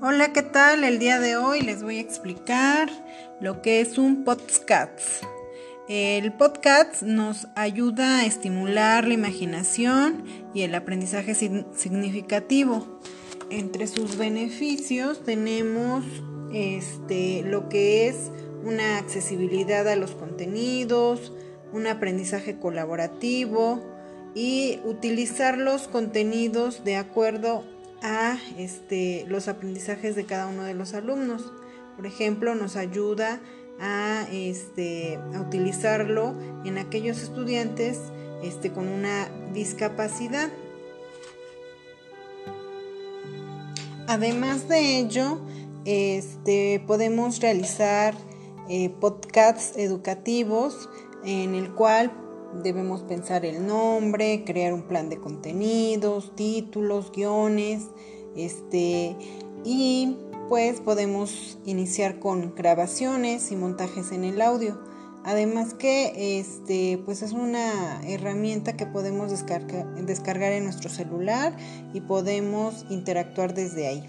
Hola, ¿qué tal? El día de hoy les voy a explicar lo que es un podcast. El podcast nos ayuda a estimular la imaginación y el aprendizaje significativo. Entre sus beneficios tenemos este, lo que es una accesibilidad a los contenidos, un aprendizaje colaborativo y utilizar los contenidos de acuerdo a este, los aprendizajes de cada uno de los alumnos. Por ejemplo, nos ayuda a, este, a utilizarlo en aquellos estudiantes este, con una discapacidad. Además de ello, este, podemos realizar eh, podcasts educativos en el cual Debemos pensar el nombre, crear un plan de contenidos, títulos, guiones, este, y pues podemos iniciar con grabaciones y montajes en el audio. Además que este, pues es una herramienta que podemos descargar en nuestro celular y podemos interactuar desde ahí.